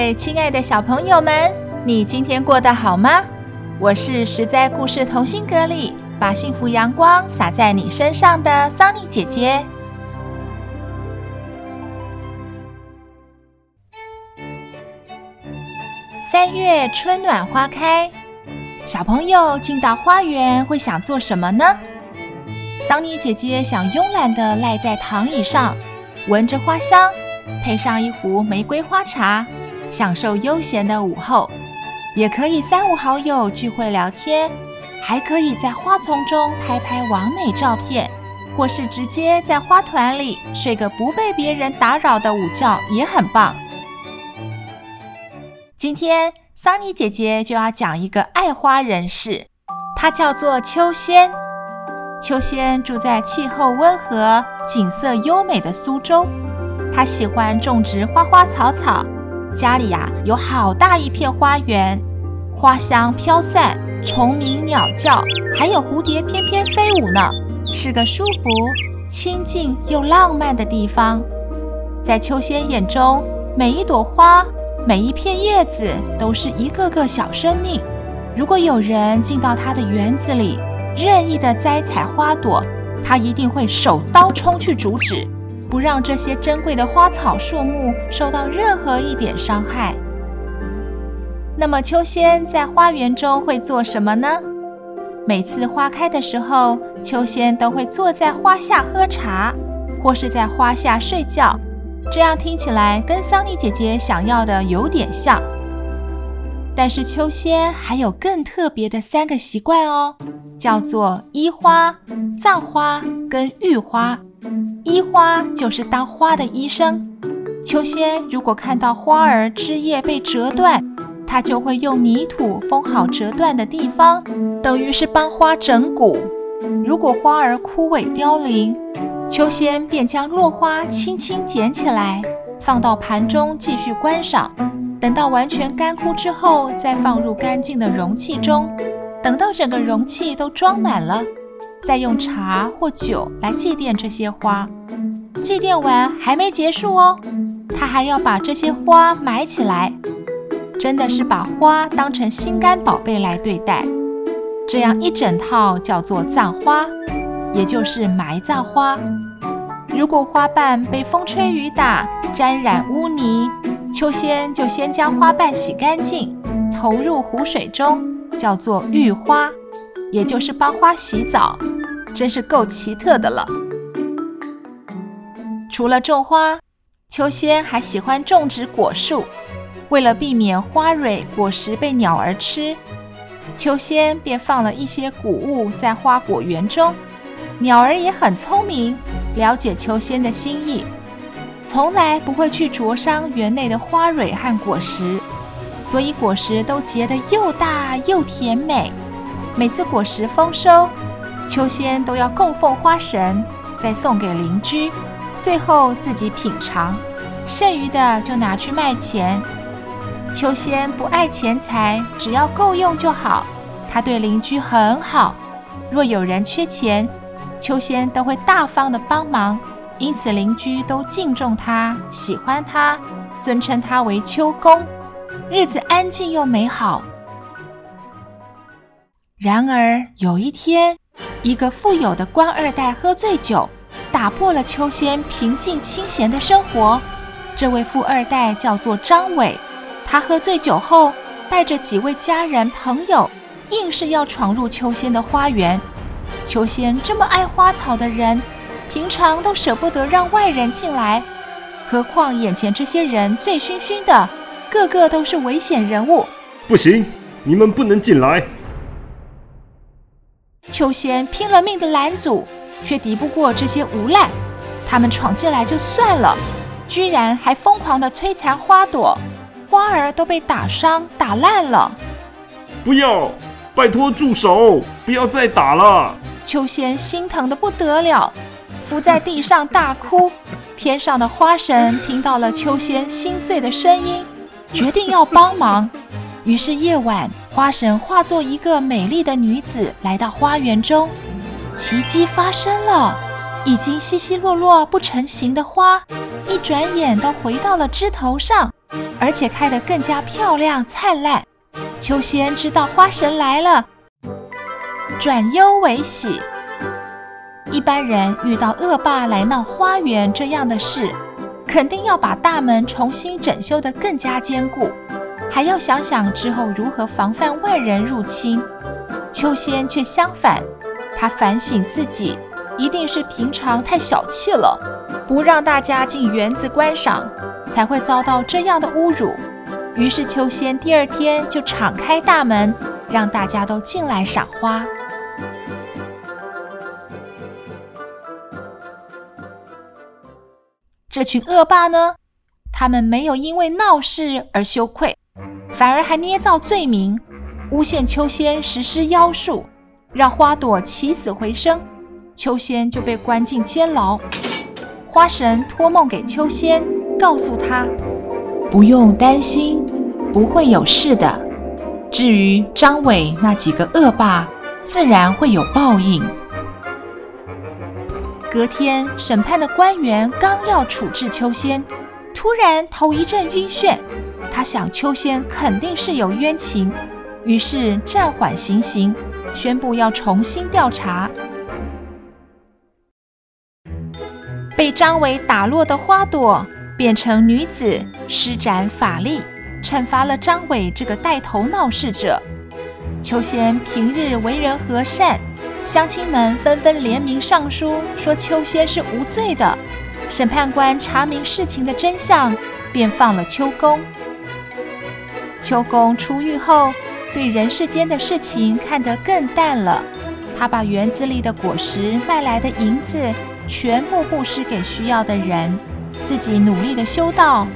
位亲爱的小朋友们，你今天过得好吗？我是实在故事同心阁里把幸福阳光洒在你身上的桑尼姐姐。三月春暖花开，小朋友进到花园会想做什么呢？桑尼姐姐想慵懒的赖在躺椅上，闻着花香。配上一壶玫瑰花茶，享受悠闲的午后，也可以三五好友聚会聊天，还可以在花丛中拍拍完美照片，或是直接在花团里睡个不被别人打扰的午觉，也很棒。今天桑尼姐姐就要讲一个爱花人士，她叫做秋仙。秋仙住在气候温和、景色优美的苏州。他喜欢种植花花草草，家里呀、有好大一片花园，花香飘散，虫鸣鸟叫，还有蝴蝶翩翩飞舞呢，是个舒服、清静又浪漫的地方。在秋仙眼中，每一朵花、每一片叶子都是一个个小生命。如果有人进到他的园子里，任意的摘采花朵，他一定会手刀冲去阻止。不让这些珍贵的花草树木受到任何一点伤害。那么秋仙在花园中会做什么呢？每次花开的时候，秋仙都会坐在花下喝茶，或是在花下睡觉。这样听起来跟桑尼姐姐想要的有点像。但是秋仙还有更特别的三个习惯哦，叫做医花、葬花跟浴花。医花就是当花的医生。秋仙如果看到花儿枝叶被折断，他就会用泥土封好折断的地方，等于是帮花整骨。如果花儿枯萎凋零，秋仙便将落花轻轻捡起来，放到盘中继续观赏。等到完全干枯之后，再放入干净的容器中。等到整个容器都装满了。再用茶或酒来祭奠这些花，祭奠完还没结束哦，他还要把这些花埋起来，真的是把花当成心肝宝贝来对待。这样一整套叫做葬花，也就是埋葬花。如果花瓣被风吹雨打，沾染污泥，秋仙就先将花瓣洗干净，投入湖水中，叫做浴花。也就是帮花洗澡，真是够奇特的了。除了种花，秋仙还喜欢种植果树。为了避免花蕊果实被鸟儿吃，秋仙便放了一些谷物在花果园中。鸟儿也很聪明，了解秋仙的心意，从来不会去啄伤园内的花蕊和果实，所以果实都结得又大又甜美。每次果实丰收，秋仙都要供奉花神，再送给邻居，最后自己品尝，剩余的就拿去卖钱。秋仙不爱钱财，只要够用就好。他对邻居很好，若有人缺钱，秋仙都会大方的帮忙，因此邻居都敬重他，喜欢他，尊称他为秋公，日子安静又美好。然而有一天，一个富有的官二代喝醉酒，打破了秋仙平静清闲的生活。这位富二代叫做张伟，他喝醉酒后，带着几位家人朋友，硬是要闯入秋仙的花园。秋仙这么爱花草的人，平常都舍不得让外人进来，何况眼前这些人醉醺醺的，个个都是危险人物。不行，你们不能进来。秋仙拼了命的拦阻，却敌不过这些无赖。他们闯进来就算了，居然还疯狂的摧残花朵。花儿都被打伤、打烂了。不要，拜托住手！不要再打了。秋仙心疼得不得了，伏在地上大哭。天上的花神听到了秋仙心碎的声音，决定要帮忙。于是夜晚，花神化作一个美丽的女子来到花园中，奇迹发生了，已经稀稀落落不成形的花，一转眼都回到了枝头上，而且开得更加漂亮灿烂。秋仙知道花神来了，转忧为喜。一般人遇到恶霸来闹花园这样的事，肯定要把大门重新整修得更加坚固，还要想想之后如何防范外人入侵。秋仙却相反，他反省自己，一定是平常太小气了，不让大家进园子观赏，才会遭到这样的侮辱。于是秋仙第二天就敞开大门，让大家都进来赏花。这群恶霸呢，他们没有因为闹事而羞愧，反而还捏造罪名，诬陷秋仙实施妖术，让花朵起死回生，秋仙就被关进监牢。花神托梦给秋仙，告诉他不用担心，不会有事的。至于张伟那几个恶霸，自然会有报应。隔天，审判的官员刚要处置秋仙，突然头一阵晕眩。他想秋仙肯定是有冤情，于是暂缓行刑，宣布要重新调查。被张伟打落的花朵变成女子，施展法力，惩罚了张伟这个带头闹事者。秋仙平日为人和善。乡亲们纷纷联名上书，说秋仙是无罪的。审判官查明事情的真相，便放了秋公。秋公出狱后，对人世间的事情看得更淡了。他把园子里的果实卖来的银子，全部布施给需要的人，自己努力的修道。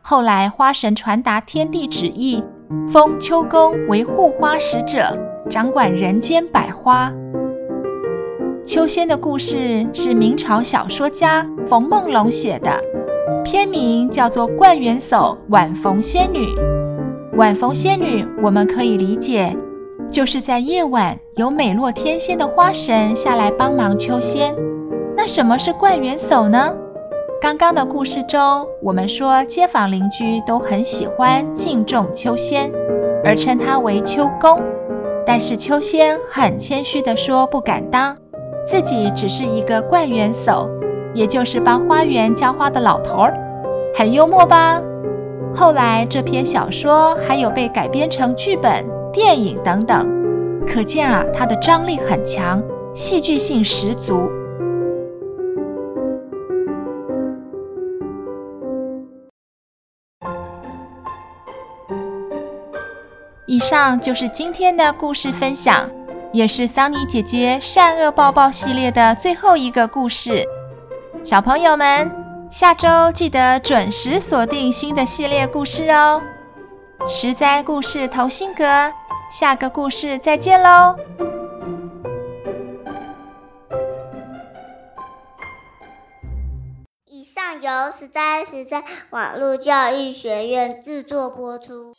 后来花神传达天地旨意。封秋公为护花使者，掌管人间百花。秋仙的故事是明朝小说家冯梦龙写的，片名叫做《冠元叟晚逢仙女》。晚逢仙女，我们可以理解，就是在夜晚有美若天仙的花神下来帮忙秋仙。那什么是冠元叟呢？刚刚的故事中，我们说街坊邻居都很喜欢敬重秋仙，而称他为秋公。但是秋仙很谦虚地说不敢当，自己只是一个冠元叟，也就是帮花园浇花的老头儿，很幽默吧？后来这篇小说还有被改编成剧本、电影等等，可见啊，它的张力很强，戏剧性十足。以上就是今天的故事分享，也是桑尼姐姐善恶报报系列的最后一个故事。小朋友们，下周记得准时锁定新的系列故事哦！十灾故事同心阁，下个故事再见喽！以上由十灾实灾网络教育学院制作播出。